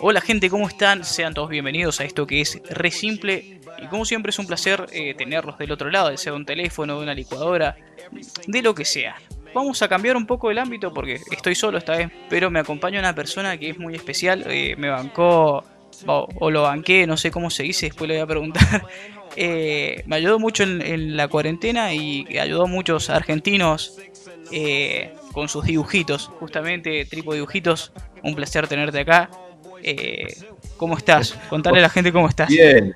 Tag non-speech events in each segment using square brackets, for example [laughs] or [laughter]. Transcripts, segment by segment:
Hola gente, ¿cómo están? Sean todos bienvenidos a esto que es re simple y como siempre es un placer eh, tenerlos del otro lado, de sea un teléfono, de una licuadora, de lo que sea. Vamos a cambiar un poco el ámbito porque estoy solo esta vez, pero me acompaña una persona que es muy especial, eh, me bancó o, lo banqué, no sé cómo se dice, después le voy a preguntar. [laughs] Eh, me ayudó mucho en, la cuarentena y ayudó a muchos argentinos con sus dibujitos, justamente Tripo Dibujitos, un placer tenerte acá. Eh, ¿Cómo estás? Contale a la gente cómo estás. Bien.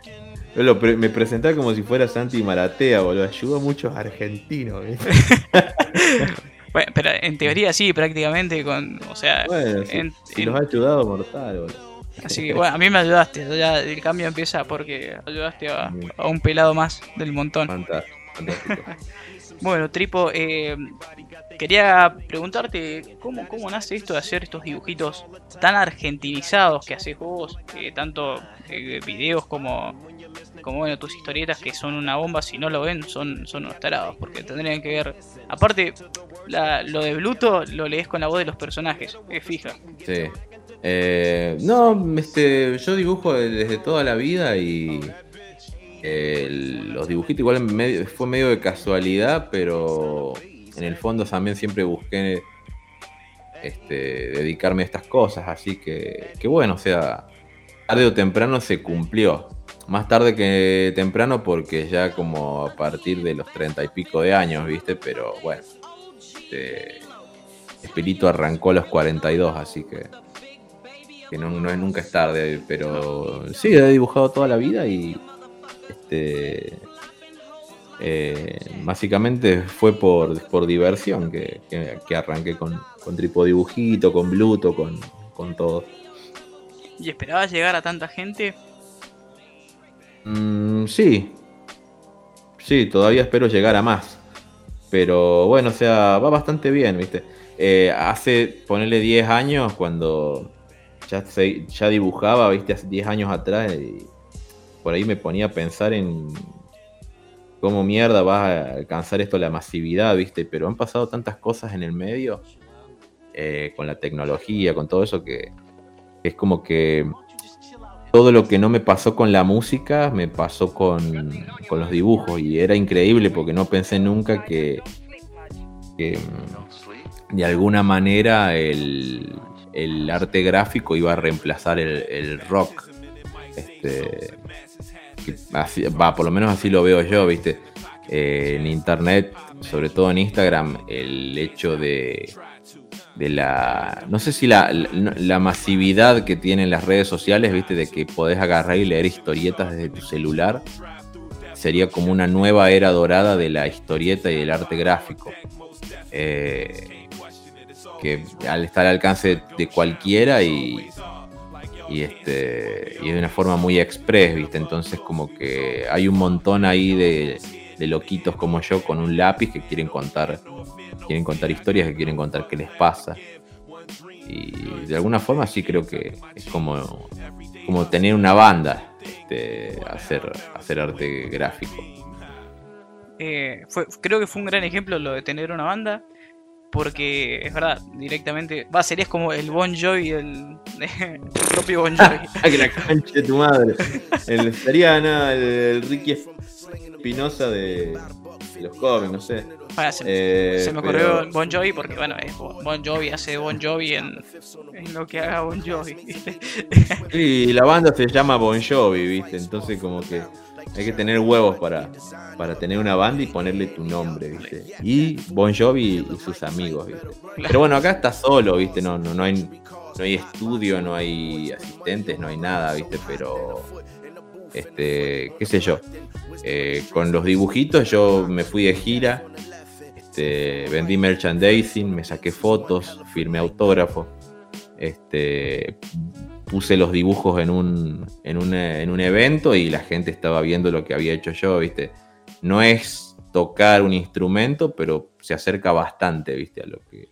me presenté como si fuera Santi Maratea, boludo. Ayudó a muchos argentinos. [laughs] bueno, pero en teoría sí, prácticamente. Con, o sea, bueno, si, ha ayudado mortal, boludo. Así que bueno, a mí me ayudaste. Ya el cambio empieza porque ayudaste a, un pelado más del montón. Fantástico. [laughs] bueno, Tripo, eh, Quería preguntarte cómo, cómo nace esto de hacer estos dibujitos tan argentinizados que haces vos, eh, tanto eh, videos como, como bueno, tus historietas que son una bomba, si no lo ven, son, son unos porque tendrían que ver. Aparte, lo de Bluto lo lees con la voz de los personajes, es fija. Sí. Eh, no, este, yo dibujo desde toda la vida y los dibujitos igual fue medio de casualidad, pero en el fondo también siempre busqué este, dedicarme a estas cosas, así que, que bueno, o sea, tarde o temprano se cumplió. Más tarde que temprano porque ya como a partir de los treinta y pico de años, ¿viste? Pero bueno, este, arrancó a los 42, así que, que no, no, nunca es tarde, pero sí, he dibujado toda la vida y este, eh, básicamente fue por, por diversión que, que, arranqué con, con Tripodibujito, con Bluto, con, con todo. ¿Y esperabas llegar a tanta gente? Mm, sí. Sí, todavía espero llegar a más. Pero bueno, o sea, va bastante bien, ¿viste? Eh, hace, ponerle 10 años, cuando ya, ya dibujaba, ¿viste? Hace 10 años atrás, y por ahí me ponía a pensar en cómo mierda vas a alcanzar esto la masividad, ¿viste? Pero han pasado tantas cosas en el medio, eh, con la tecnología, con todo eso, que es como que todo lo que no me pasó con la música me pasó con, los dibujos y era increíble porque no pensé nunca que, de alguna manera el, arte gráfico iba a reemplazar el, el rock. Este, va, por lo menos así lo veo yo, ¿viste? Eh, en internet, sobre todo en Instagram, el hecho de, de la. No sé si la, la, masividad que tienen las redes sociales, ¿viste? De que podés agarrar y leer historietas desde tu celular. Sería como una nueva era dorada de la historieta y del arte gráfico. Eh, que al estar al alcance de cualquiera y, y este y de una forma muy express, ¿viste? Entonces como que hay un montón ahí de, loquitos como yo con un lápiz que quieren contar quieren contar historias, que quieren contar qué les pasa. Y de alguna forma sí creo que es como, como tener una banda, este, hacer, hacer arte gráfico. Eh, fue, creo que fue un gran ejemplo lo de tener una banda porque es verdad, directamente. Va, serías como el Bon Jovi, el, [laughs] el propio Bon Jovi. [laughs] que la cancha de tu madre. El, sería nada, el, Ricky Espinosa de, los cómics, no sé. se, eh, me ocurrió Bon Jovi porque, bueno, Bon Jovi hace Bon Jovi en, en lo que haga Bon Jovi. sí, la banda se llama Bon Jovi, ¿viste? Entonces, como que hay que tener huevos para, para tener una banda y ponerle tu nombre, ¿viste? Y Bon Jovi y sus amigos, ¿viste? Pero bueno, acá está solo, ¿viste? No, no, no, hay, no hay estudio, no hay asistentes, no hay nada, ¿viste? Pero, este, qué sé yo. Eh, con los dibujitos yo me fui de gira, este, vendí merchandising, me saqué fotos, firmé autógrafo, este, puse los dibujos en un, en, un, evento y la gente estaba viendo lo que había hecho yo, ¿viste? No es tocar un instrumento, pero se acerca bastante, ¿viste? A lo que...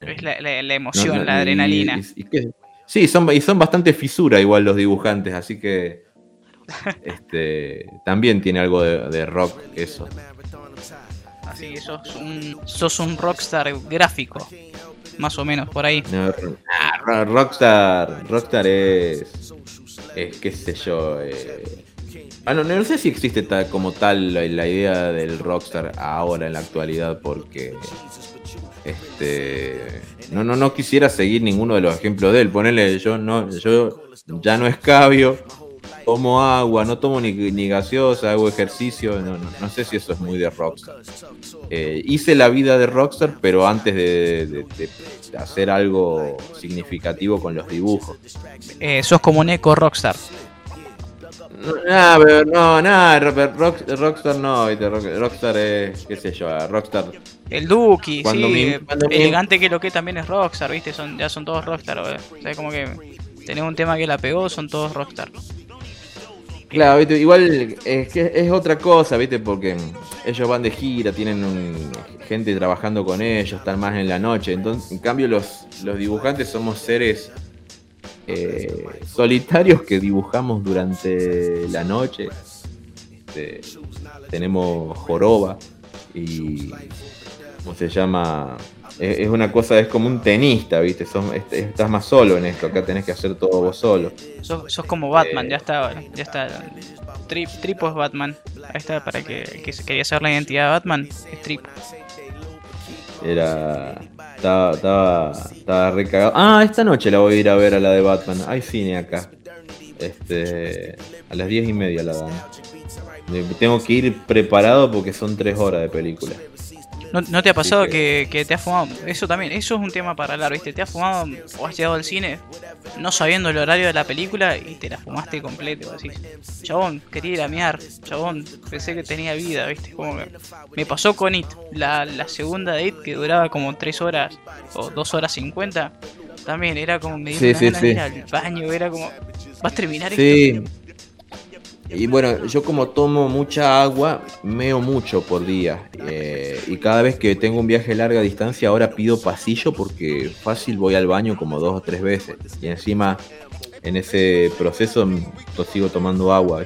Es la, emoción, la adrenalina. sí, son, y son bastante fisura igual los dibujantes, así que este, también tiene algo de, rock eso. Así sos un, sos un rockstar gráfico más o menos por ahí. Ah, Rockstar, Rockstar es, es qué sé yo. Eh, ah, no, sé si existe como tal la, idea del Rockstar ahora en la actualidad, porque este no, no, no quisiera seguir ninguno de los ejemplos de él. Ponerle, yo no, yo ya no escabio, tomo agua, no tomo ni, gaseosa, hago ejercicio, no, sé si eso es muy de Rockstar. Eh, hice la vida de Rockstar, pero antes de, hacer algo significativo con los dibujos. Eh, sos como un eco Rockstar. No, no, nada, Rockstar no, Rockstar es, qué sé yo, Rockstar. El Duki, sí, elegante que lo que también es Rockstar, viste, son, ya son todos Rockstar, o sea, como que tenemos un tema que la pegó, son todos Rockstar. Claro, igual es que es otra cosa, ¿viste? Porque ellos van de gira, tienen gente trabajando con ellos, están más en la noche. Entonces, en cambio, los, los dibujantes somos seres eh, solitarios que dibujamos durante la noche. Este, tenemos joroba y. ¿Cómo se llama? Es, una cosa, es como un tenista, ¿viste? estás más solo en esto, acá tenés que hacer todo vos solo. Sos, como Batman, ya está, ya está. Trip, Tripo es Batman. Ahí está, para que, que quería saber la identidad de Batman, es Trip. Era. Estaba, estaba, estaba recagado. Ah, esta noche la voy a ir a ver a la de Batman. Hay cine acá. Este. A las diez y media la dan. Tengo que ir preparado porque son tres horas de película. ¿No, te ha pasado que... te has fumado? Eso también, eso es un tema para hablar, ¿viste? Te has fumado o has llegado al cine no sabiendo el horario de la película y te la fumaste completo. Así, chabón, quería ir a miar, chabón, pensé que tenía vida, ¿viste? Como me pasó con It, la, segunda de It que duraba como 3 horas o 2 horas 50. También era como me dio sí, ir al baño, era como, ¿vas a terminar sí. Y bueno, yo como tomo mucha agua, meo mucho por día. Eh, y cada vez que tengo un viaje a larga distancia, ahora pido pasillo porque fácil voy al baño como dos o tres veces. Y encima, en ese proceso, sigo tomando agua.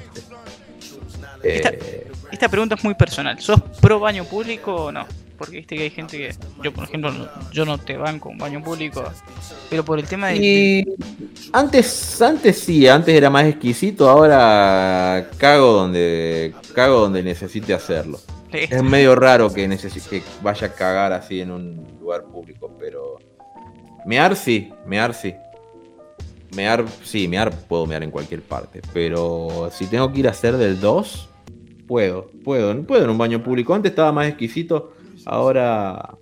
Esta, eh, esta pregunta es muy personal. ¿Sos pro baño público o no? Porque viste que hay gente que yo por ejemplo yo no te banco un baño público pero por el tema de y antes antes sí antes era más exquisito ahora cago donde cago donde necesite hacerlo. Es medio raro que necesite que vaya a cagar así en un lugar público pero mear sí mear sí. Mear sí mear puedo mear en cualquier parte pero si tengo que ir a hacer del 2 puedo puedo puedo en un baño público. Antes estaba más exquisito Ahora,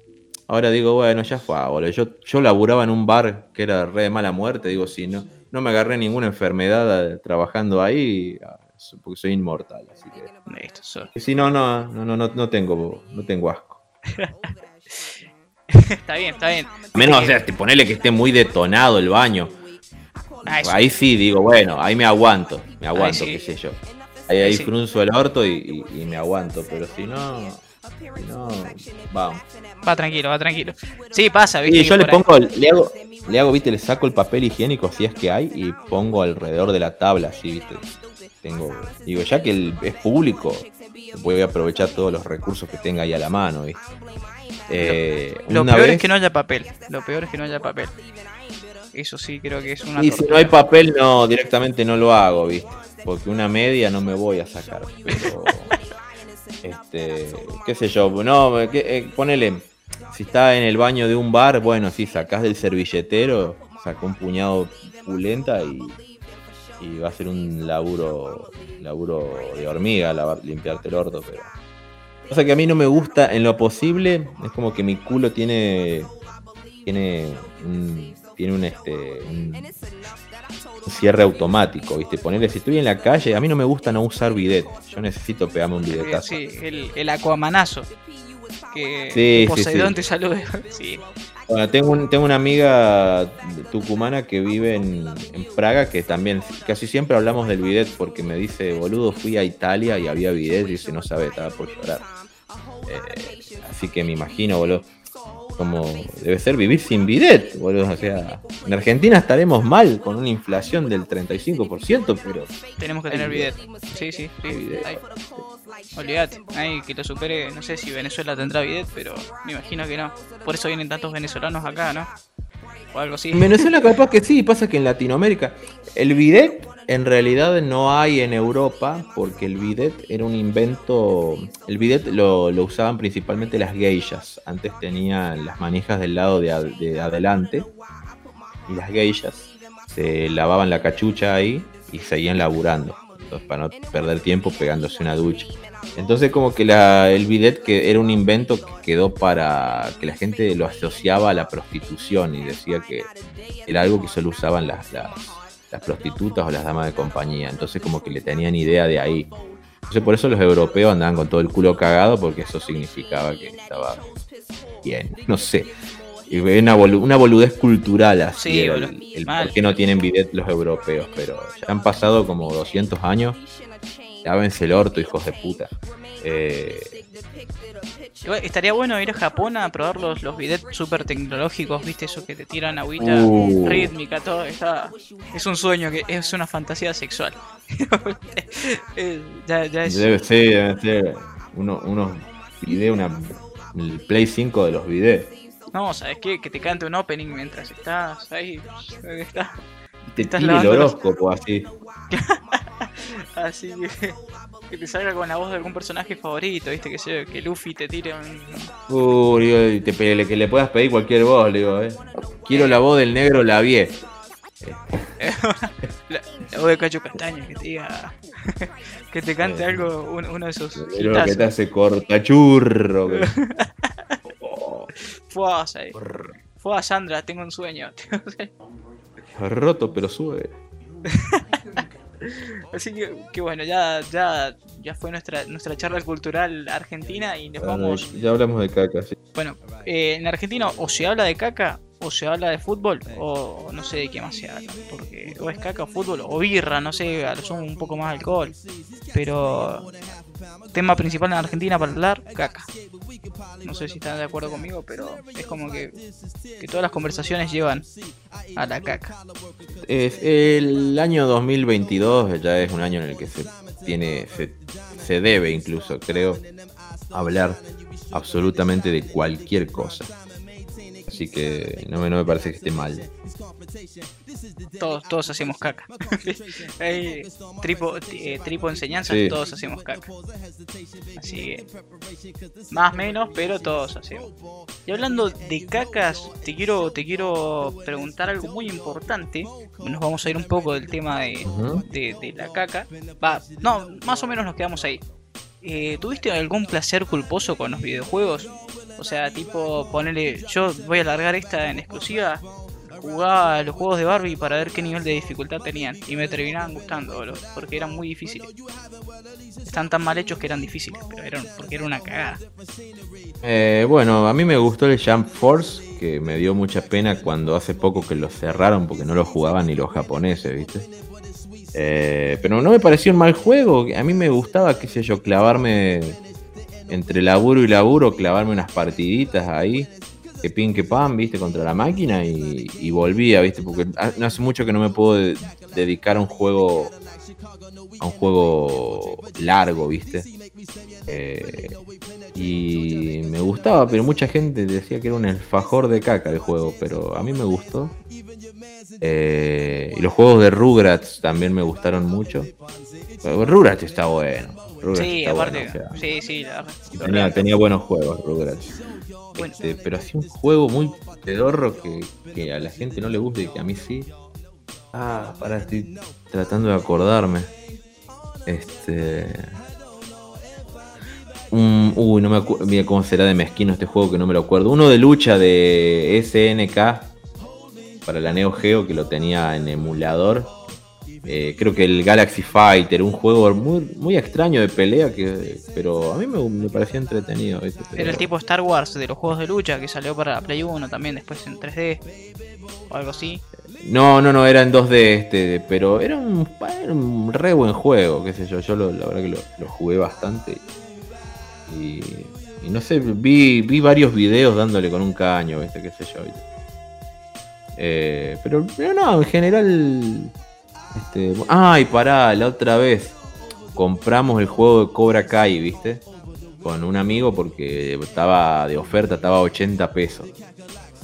ahora digo, bueno, ya fue, boludo. Yo, yo laburaba en un bar que era re de mala muerte. Digo, si no, no me agarré ninguna enfermedad trabajando ahí, porque soy inmortal. Así que. Si no, no, no, no, no tengo, no tengo asco. [laughs] está bien, está bien. [laughs] Menos, o sea, ponele que esté muy detonado el baño. Ah, ahí sí, digo, bueno, ahí me aguanto, me aguanto, qué sé yo. Ahí, ahí frunzo el orto y me aguanto, pero si no, no, vamos. Va tranquilo, va tranquilo. Sí, pasa, ¿viste? Y yo le pongo, le hago, le hago, viste, le saco el papel higiénico si es que hay y pongo alrededor de la tabla, así, viste. Tengo, digo, ya que es público, voy a aprovechar todos los recursos que tenga ahí a la mano, viste. Eh, lo, peor es que no haya papel. Lo peor es que no haya papel. Eso sí, creo que es una. Y si no hay papel, no, directamente no lo hago, viste. Porque una media no me voy a sacar. Pero. Este, qué sé yo, no, eh, ponele, si está en el baño de un bar, bueno, si sacás del servilletero, saca un puñado pulenta y, va a ser un laburo laburo de hormiga limpiarte el orto, pero o sea que a mí no me gusta en lo posible, es como que mi culo tiene tiene un, tiene un este cierre automático, ¿viste? Ponerle, si estoy en la calle, a mí no me gusta no usar bidet. Yo necesito pegarme un bidetazo. Sí, el, el acuamanazo. Que Poseidón te salude. [laughs] sí. Bueno, tengo, tengo una amiga tucumana que vive en, Praga que también casi siempre hablamos del bidet porque me dice, boludo, fui a Italia y había bidet y dice, no sabe, estaba por llorar. Eh, así que me imagino, boludo como debe ser vivir sin bidet, boludo. O sea, en Argentina estaremos mal con una inflación del 35%, pero. Tenemos que tener bidet. Sí, sí, sí. Olvídate, hay que lo supere. No sé si Venezuela tendrá bidet, pero me imagino que no. Por eso vienen tantos venezolanos acá, ¿no? o algo así. En Venezuela capaz que sí, pasa que en Latinoamérica el bidet en realidad no hay en Europa porque el bidet era un invento, el bidet lo, usaban principalmente las geishas, antes tenían las manijas del lado de, de adelante y las geishas se lavaban la cachucha ahí y seguían laburando, entonces, para no perder tiempo pegándose una ducha. Entonces como que la, el bidet que era un invento que quedó para que la gente lo asociaba a la prostitución y decía que era algo que solo usaban las, las, prostitutas o las damas de compañía. Entonces como que le tenían idea de ahí. Entonces por eso los europeos andaban con todo el culo cagado porque eso significaba que estaba bien. No sé. Una, una boludez cultural así. el, por qué no tienen bidet los europeos. Pero ya han pasado como 200 años Lávense el orto, hijos de puta. Eh... Estaría bueno ir a Japón a probar los, los bidets super tecnológicos, viste, eso que te tiran agüita uh. rítmica, todo. Está, es un sueño, que es una fantasía sexual. [laughs] Eh, ya, ya es... Debe ser, debe ser uno, unos bidets, una, el Play 5 de los bidets. No, ¿sabes qué? Que te cante un opening mientras estás ahí. [laughs] Está, te estás el horóscopo así. [laughs] Así que, [laughs] que te salga con la voz de algún personaje favorito, viste, que sea, que Luffy te tire un. Uy, te, que le puedas pedir cualquier voz, digo, eh. Quiero la voz del negro [laughs] la vie. la, voz de Cacho Castaño, que te diga. [laughs] que te cante algo, uno, de esos. Lo que te hace cortachurro. Fue, Fue a Sandra, tengo un sueño. Roto, pero sube. [laughs] Así que, bueno, ya, ya, ya fue nuestra, nuestra charla cultural argentina y nos vamos. Ya hablamos de caca, sí. Bueno, eh, en Argentina o se habla de caca o se habla de fútbol o no sé de qué más se habla. Porque o es caca o fútbol o birra, no sé, son un poco más alcohol. Pero tema principal en Argentina para hablar, caca. No sé si están de acuerdo conmigo, pero es como que, que todas las conversaciones llevan a la caca. Es el año 2022 ya es un año en el que se tiene se, se debe incluso, creo, hablar absolutamente de cualquier cosa. Así que no me, no me parece que esté mal. Todos, todos hacemos caca. [laughs] Hay tripo, eh, tripo enseñanza, todos hacemos caca. Así que, más o menos, pero todos hacemos. Y hablando de cacas, te quiero, te quiero preguntar algo muy importante. Nos vamos a ir un poco del tema de, de, la caca. Va, no, más o menos nos quedamos ahí. Eh, ¿Tuviste algún placer culposo con los videojuegos? O sea, tipo, ponerle. Yo voy a largar esta en exclusiva jugaba los juegos de Barbie para ver qué nivel de dificultad tenían y me terminaban gustando, porque eran muy difíciles. Están tan mal hechos que eran difíciles, pero eran porque era una cagada. Eh, bueno, a mí me gustó el Jump Force, que me dio mucha pena cuando hace poco que lo cerraron porque no lo jugaban ni los japoneses, ¿viste? Eh, pero no me pareció un mal juego. A mí me gustaba, qué sé yo, clavarme entre laburo y laburo, clavarme unas partiditas ahí que pin que pan, viste, contra la máquina y, volvía, viste, porque no hace mucho que no me puedo dedicar a un juego a un juego largo, viste. Eh, y me gustaba, pero mucha gente decía que era un alfajor de caca el juego, pero a mí me gustó. Eh, y los juegos de Rugrats también me gustaron mucho. Rugrats está bueno. Sí, aparte, sí, sí, tenía, tenía buenos juegos Rugrats. Este, pero hacía un juego muy pedorro que, a la gente no le gusta y que a mí sí. Ah, para, estoy tratando de acordarme. Este. uy, no me acuerdo. Mira cómo será de mezquino este juego que no me lo acuerdo. Uno de lucha de SNK para la Neo Geo que lo tenía en emulador eh, creo que el Galaxy Fighter, un juego muy, muy extraño de pelea, que, pero a mí me, parecía entretenido. Era el tipo Star Wars de los juegos de lucha que salió para Play 1 también, después en 3D o algo así. No, no, no, era en 2D este, pero era un, re buen juego, qué sé yo. Yo la verdad que lo, jugué bastante. Y, no sé, vi, vi varios videos dándole con un caño, qué sé yo. Eh, pero, pero no, en general este, ay, pará, la otra vez compramos el juego de Cobra Kai, ¿viste? Con un amigo porque estaba de oferta, estaba a 80 pesos.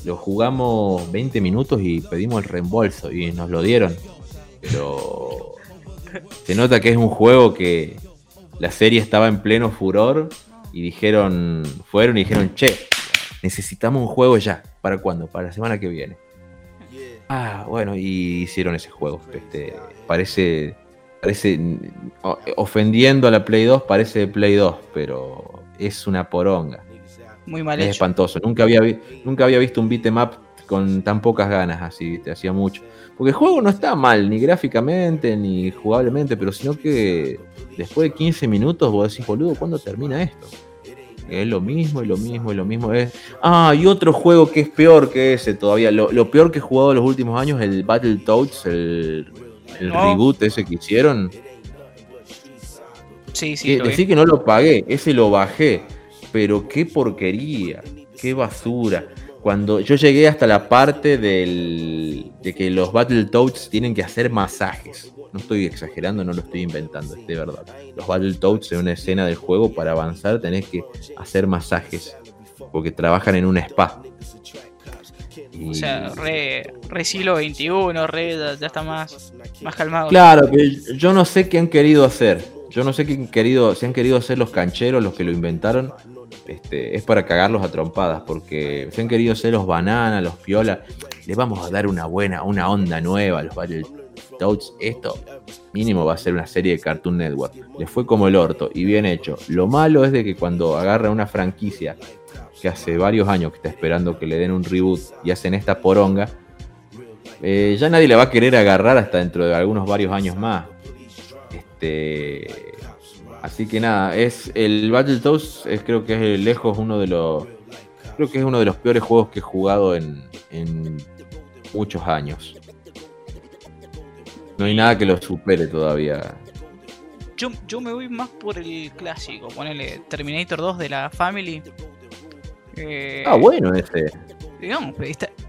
lo jugamos 20 minutos y pedimos el reembolso y nos lo dieron. Pero se nota que es un juego que la serie estaba en pleno furor y dijeron, fueron y dijeron, che, necesitamos un juego ya. ¿Para cuándo? Para la semana que viene. Ah, bueno, y hicieron ese juego. Este, parece, parece, ofendiendo a la Play 2, parece de Play 2, pero es una poronga. Muy mal es espantoso. Nunca había, nunca había visto un beat'em con tan pocas ganas así, te hacía mucho. Porque el juego no está mal, ni gráficamente, ni jugablemente, pero sino que después de 15 minutos vos decís, boludo, ¿cuándo termina esto? Es lo mismo y lo mismo y lo mismo. Es... Ah, y otro juego que es peor que ese todavía. Lo, peor que he jugado en los últimos años, el Battletoads, el, el reboot ese que hicieron. Sí, sí. decir que no lo pagué, ese lo bajé. Pero qué porquería, qué basura cuando yo llegué hasta la parte del, de que los Battletoads tienen que hacer masajes. No estoy exagerando, no lo estoy inventando, es de verdad. Los Battletoads en una escena del juego, para avanzar, tenés que hacer masajes. Porque trabajan en un spa. O sea, re, siglo XXI, re, ya está más, más calmado. Claro, yo no sé qué han querido hacer. Yo no sé qué han querido, si han querido hacer los cancheros, los que lo inventaron, este, es para cagarlos a trompadas, porque se han querido ser los bananas, los piola. Les vamos a dar una buena, una onda nueva a los Battletoads. Esto mínimo va a ser una serie de Cartoon Network. Les fue como el orto y bien hecho. Lo malo es de que cuando agarra una franquicia que hace varios años que está esperando que le den un reboot y hacen esta poronga, eh, ya nadie le va a querer agarrar hasta dentro de algunos varios años más. Este, Así que nada, es el Battletoads es, creo que es lejos uno de los creo que es uno de los peores juegos que he jugado en, muchos años. No hay nada que lo supere todavía. Yo, yo me voy más por el clásico, ponele Terminator 2 de la Family. Eh, ah, bueno ese. Digamos,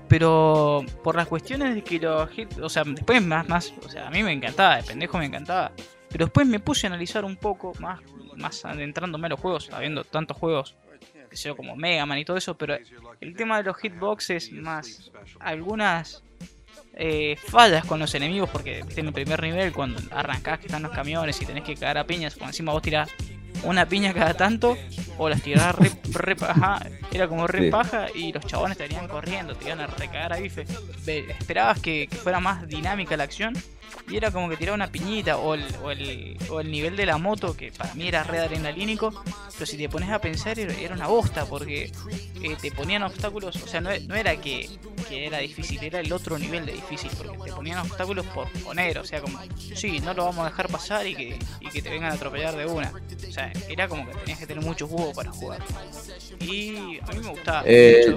pero por las cuestiones de que los o sea, después más, más, o sea, a mí me encantaba, de pendejo me encantaba. Pero después me puse a analizar un poco, más, más adentrándome a los juegos, habiendo tantos juegos, que sea como Mega Man y todo eso, pero el tema de los hitboxes, más algunas eh, fallas con los enemigos, porque en el primer nivel, cuando arrancás que están los camiones y tenés que cagar a piñas, cuando encima vos tirás una piña cada tanto, o las tirabas re, paja, era como re paja, y los chabones te venían corriendo, te iban a recagar a bife. Esperabas que fuera más dinámica la acción y era como que tiraba una piñita o el, o el, o el nivel de la moto, que para mí era red adrenalínico, pero si te pones a pensar era una bosta porque eh, te ponían obstáculos, o sea, no, no era que, que, era difícil, era el otro nivel de difícil, porque te ponían obstáculos por poner, o sea, como, sí, no lo vamos a dejar pasar y que, y que te vengan a atropellar de una. O sea, era como que tenías que tener mucho jugo para jugar. Y a mí me gustaba. Eh,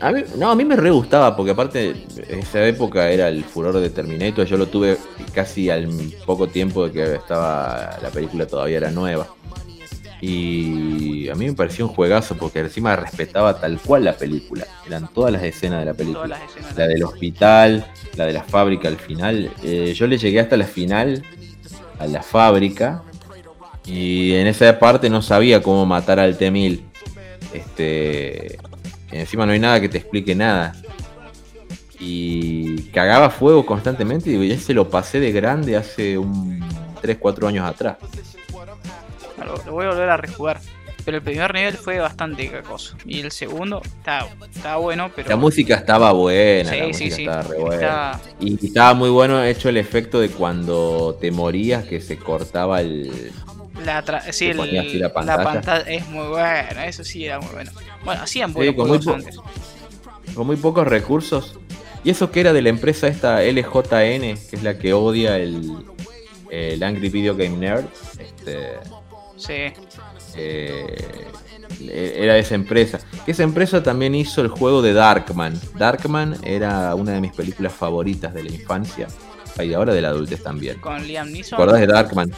a mí, no, a mí me re gustaba, porque aparte, esa época era el furor de Terminator. Yo lo tuve casi al poco tiempo de que estaba la película todavía era nueva. Y a mí me pareció un juegazo porque encima respetaba tal cual la película. Eran todas las escenas de la película. La del hospital, la de la fábrica al final. Eh, yo le llegué hasta la final, a la fábrica. Y en esa parte no sabía cómo matar al T-1000. Este, encima no hay nada que te explique nada. Y cagaba fuego constantemente y ya se lo pasé de grande hace un 3, 4 años atrás. Lo, voy a volver a rejugar. Pero el primer nivel fue bastante cacoso. Y el segundo estaba, bueno, pero. La música estaba buena, la música estaba re buena. Y estaba muy bueno hecho el efecto de cuando te morías que se cortaba el, la, sí, la, pantalla. es muy buena, eso sí era muy bueno. Bueno, hacían buenos con muy antes. Con muy pocos recursos. Y eso que era de la empresa esta LJN, que es la que odia el, el Angry Video Game Nerd. Este, sí. Eh, era de esa empresa. Que esa empresa también hizo el juego de Darkman. Darkman era una de mis películas favoritas de la infancia. Y ahora de la adultez también. Con Liam Neeson. ¿Te acordás de Darkman?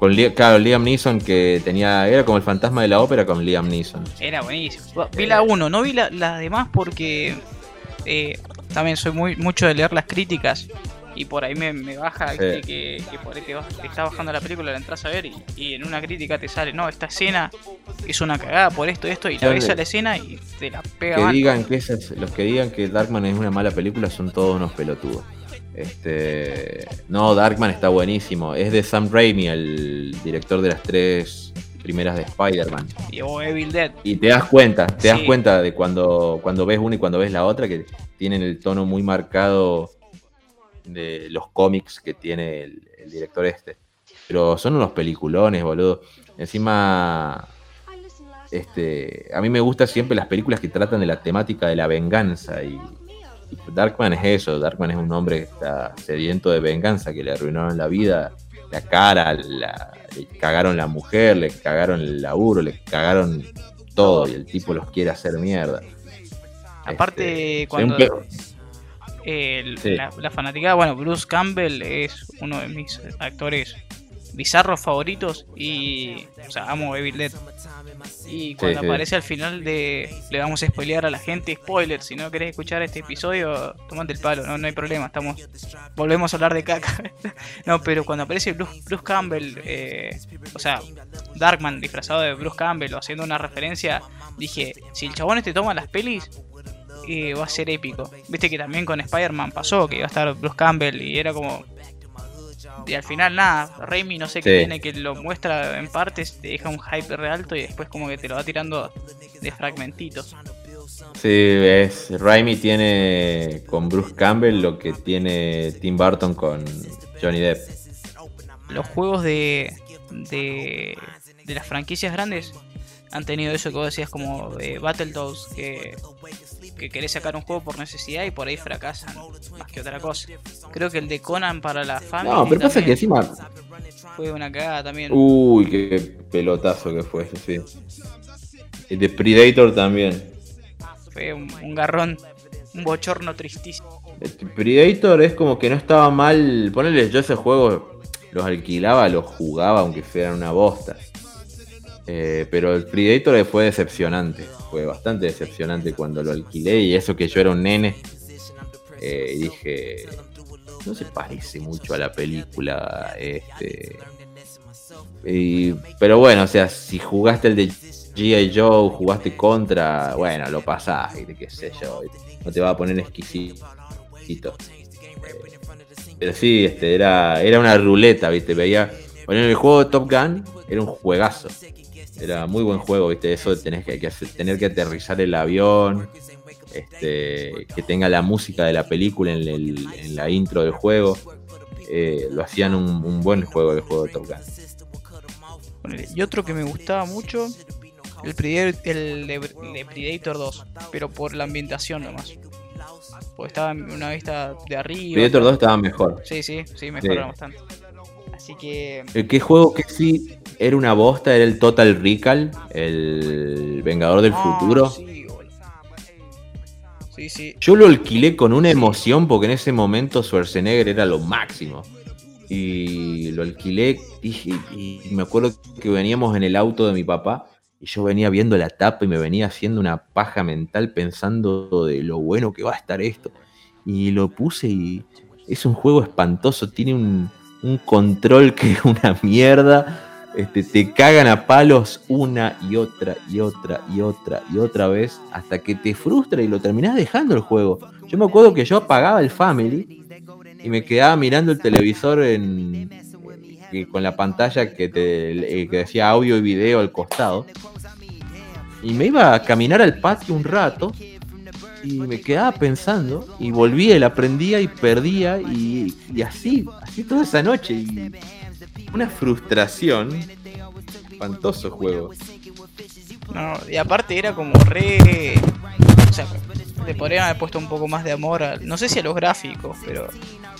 Con claro, Liam Neeson que tenía. Era como el fantasma de la ópera con Liam Neeson. Era buenísimo. Vi la 1, no vi las la demás porque eh, también soy muy mucho de leer las críticas. y por ahí me, baja que, que, por ahí te, está bajando la película, la entras a ver y, en una crítica te sale, no, esta escena es una cagada por esto, esto, y la ves a la escena y te la pega que digan que Los que digan que Darkman es una mala película son todos unos pelotudos. Este, no, Darkman está buenísimo. Es de Sam Raimi, el director de las tres primeras de Spider-Man. Y o Evil Dead. Y te das cuenta, te das cuenta de cuando, cuando ves una y cuando ves la otra, que tienen el tono muy marcado de los cómics que tiene el, director este. Pero son unos peliculones, boludo. Encima, este, a mí me gustan siempre las películas que tratan de la temática de la venganza y, Darkman es eso, Darkman es un hombre que está sediento de venganza, que le arruinaron la vida, la cara, le cagaron la mujer, le cagaron el laburo, le cagaron todo y el tipo los quiere hacer mierda. Aparte, este, cuando la, la, fanaticada, bueno, Bruce Campbell es uno de mis actores bizarros favoritos y, o sea, amo Evil Dead. Y cuando aparece al final de, le vamos a spoilear a la gente, spoiler, si no querés escuchar este episodio, tomate el palo, no, no hay problema, estamos, volvemos a hablar de caca. [laughs] no, pero cuando aparece Bruce, Bruce Campbell, eh, o sea, Darkman disfrazado de Bruce Campbell o haciendo una referencia, dije, si el chabón este toma las pelis, eh, va a ser épico. Viste que también con Spider-Man pasó, que iba a estar Bruce Campbell y era como, y al final nada, Raimi no sé qué tiene que lo muestra en partes, te deja un hype re alto y después como que te lo va tirando de fragmentitos. Sí, es, Raimi tiene con Bruce Campbell lo que tiene Tim Burton con Johnny Depp. Los juegos de, de, de las franquicias grandes han tenido eso que vos decías como de Battletoads, que, que querés sacar un juego por necesidad y por ahí fracasan más que otra cosa. Creo que el de Conan para la familia. No, pero pasa que encima. Fue una cagada también. Uy, qué pelotazo que fue eso, sí. El de Predator también. Fue un, garrón, un bochorno tristísimo. El Predator es como que no estaba mal. Ponerle yo ese juego, los alquilaba, los jugaba, aunque fueran una bosta. Eh, pero el Predator fue decepcionante. Fue bastante decepcionante cuando lo alquilé. Y eso que yo era un nene. Eh, y dije. No se parece mucho a la película. Este. pero bueno, o sea, si jugaste el de G.I. Joe, jugaste contra, bueno, lo pasás, y qué sé yo, no te va a poner exquisito. pero sí, este, era, era una ruleta, viste, veía. Bueno, el juego de Top Gun era un juegazo. Era muy buen juego, ¿viste? Eso de tener que, tener que aterrizar el avión, este, que tenga la música de la película en, la intro del juego. Eh, lo hacían un, buen juego el juego de Top Gun. Y otro que me gustaba mucho, el, Predator, el de, Predator 2, pero por la ambientación nomás. Porque estaba en una vista de arriba. Predator 2 estaba mejor. Sí, sí, sí, mejoraron bastante. Así que. El que juego que sí era una bosta, era el Total Recall, el Vengador del ah, Futuro. Yo lo alquilé con una emoción porque en ese momento Schwarzenegger era lo máximo. Y lo alquilé y, me acuerdo que veníamos en el auto de mi papá y yo venía viendo la tapa y me venía haciendo una paja mental pensando de lo bueno que va a estar esto. Y lo puse y es un juego espantoso, tiene un, un control que es una mierda este, te cagan a palos una y otra y otra y otra y otra vez hasta que te frustra y lo terminás dejando el juego. Yo me acuerdo que yo apagaba el Family y me quedaba mirando el televisor en, eh, con la pantalla que, te, eh, que decía audio y video al costado. Y me iba a caminar al patio un rato y me quedaba pensando y volvía y la prendía y perdía y, y así, así toda esa noche. Y una frustración. Espantoso juego. No, y aparte era como re. O sea, le podrían haber puesto un poco más de amor a, No sé si a los gráficos, pero.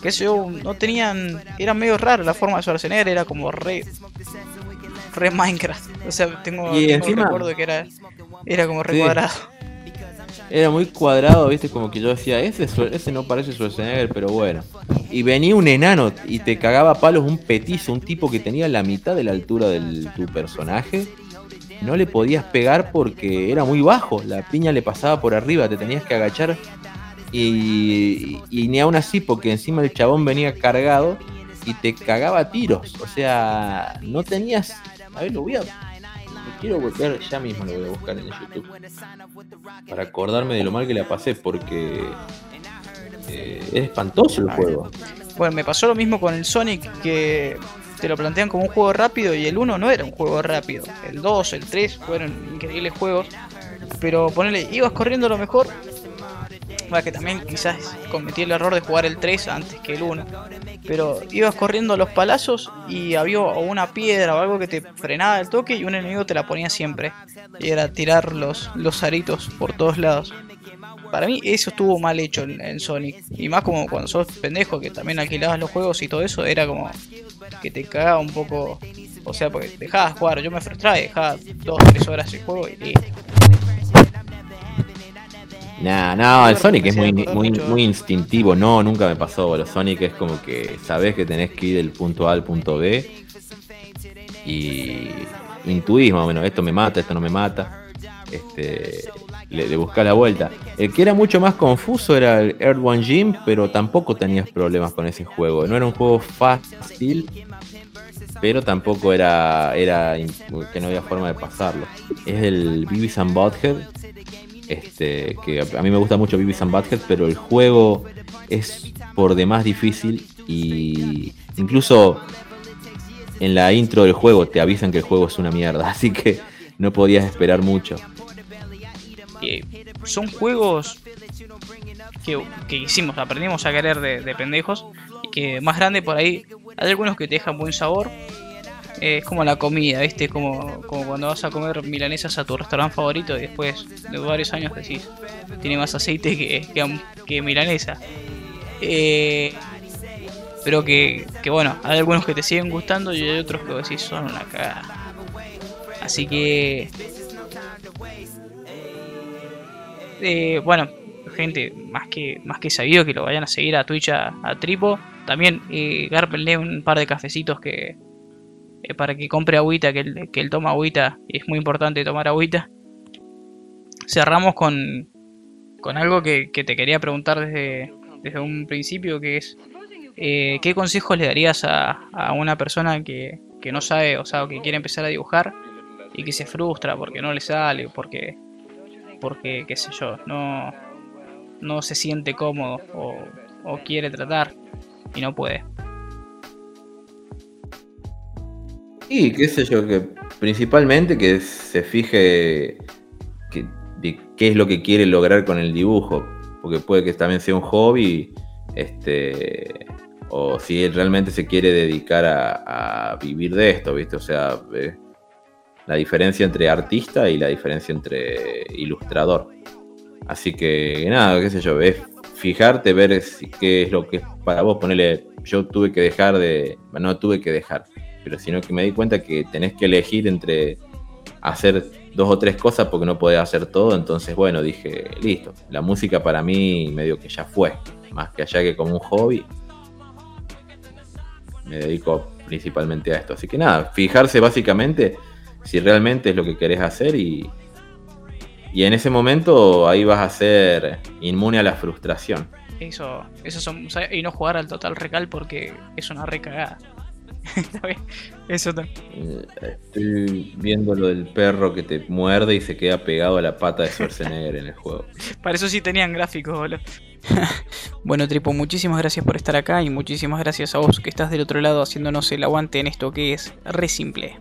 Que yo, no tenían. Era medio raro la forma de Schwarzenegger, era como re. Re Minecraft. O sea, tengo, y encima, recuerdo que era. Era como re cuadrado. Era muy cuadrado, viste, como que yo decía, ese, ese no parece Schwarzenegger, pero bueno. Y venía un enano y te cagaba palos un petizo, un tipo que tenía la mitad de la altura de tu personaje. No le podías pegar porque era muy bajo, la piña le pasaba por arriba, te tenías que agachar Y, y, ni aún así, porque encima el chabón venía cargado y te cagaba tiros. O sea, no tenías. A ver, lo voy. Quiero buscar ya mismo, lo voy a buscar en YouTube. Para acordarme de lo mal que le pasé, porque. Eh, es espantoso el juego. Bueno, me pasó lo mismo con el Sonic, que te lo plantean como un juego rápido y el 1 no era un juego rápido. El 2, el 3 fueron increíbles juegos. Pero ponele, ibas corriendo lo mejor que también quizás cometí el error de jugar el 3 antes que el 1. Pero ibas corriendo los palazos y había una piedra o algo que te frenaba el toque y un enemigo te la ponía siempre. Y era tirar los, los aritos por todos lados. Para mí eso estuvo mal hecho en, Sonic. Y más como cuando sos pendejo que también alquilabas los juegos y todo eso, era como que te cagaba un poco. O sea, porque dejabas jugar, yo me frustraba y dejaba 2-3 horas el juego y. Nah, no, el Sonic es muy, muy, muy instintivo. No, nunca me pasó. Los Sonic es como que sabes que tenés que ir del punto A al punto B. Y intuís más o menos, esto me mata, esto no me mata. Este, le, le buscás la vuelta. El que era mucho más confuso era el Earth One Gym, pero tampoco tenías problemas con ese juego. No era un juego fácil, pero tampoco era, era que no había forma de pasarlo. Es el Beavis and Butthead este, que a mí me gusta mucho Beavis and Butthead, pero el juego es por demás difícil y incluso en la intro del juego te avisan que el juego es una mierda, [laughs] así que no podías esperar mucho. son juegos que, hicimos, aprendimos a querer de, de pendejos y que más grande por ahí hay algunos que te dejan buen sabor es como la comida, ¿viste? Como, como cuando vas a comer milanesas a tu restaurante favorito y después de varios años decís, tiene más aceite que, que, milanesa. Eh, pero que, que, bueno, hay algunos que te siguen gustando y hay otros que decís son una cagada. Así que... Eh, bueno, gente, más que, más que sabido que lo vayan a seguir a Twitch a, Tripo. También eh, un par de cafecitos que, eh, para que compre agüita, que él, que él toma agüita, y es muy importante tomar agüita. Cerramos con, con algo que, te quería preguntar desde, desde un principio, que es, eh, ¿qué consejos le darías a, a una persona que, que, no sabe, o sea, que quiere empezar a dibujar y que se frustra porque no le sale, porque, porque qué sé yo, no, no se siente cómodo o, o quiere tratar y no puede? Y qué sé yo, que principalmente que se fije de qué es lo que quiere lograr con el dibujo, porque puede que también sea un hobby, este, o si él realmente se quiere dedicar a, vivir de esto, ¿viste? O sea, la diferencia entre artista y la diferencia entre ilustrador. Así que nada, qué sé yo, es fijarte, ver qué es lo que es para vos, ponerle, yo tuve que dejar de, no tuve que dejar, pero sino que me di cuenta que tenés que elegir entre hacer dos o tres cosas porque no podés hacer todo, entonces bueno, dije, listo, la música para mí medio que ya fue, más que allá que como un hobby, me dedico principalmente a esto, así que nada, fijarse básicamente si realmente es lo que querés hacer y, y en ese momento ahí vas a ser inmune a la frustración. Eso, eso son, y no jugar al total recal porque es una recagada. Eso también. Eh, estoy viendo lo del perro que te muerde y se queda pegado a la pata de Schwarzenegger en el juego. Para eso sí tenían gráficos, boludo. [laughs] bueno, Tripo, muchísimas gracias por estar acá y muchísimas gracias a vos que estás del otro lado haciéndonos el aguante en esto que es re simple.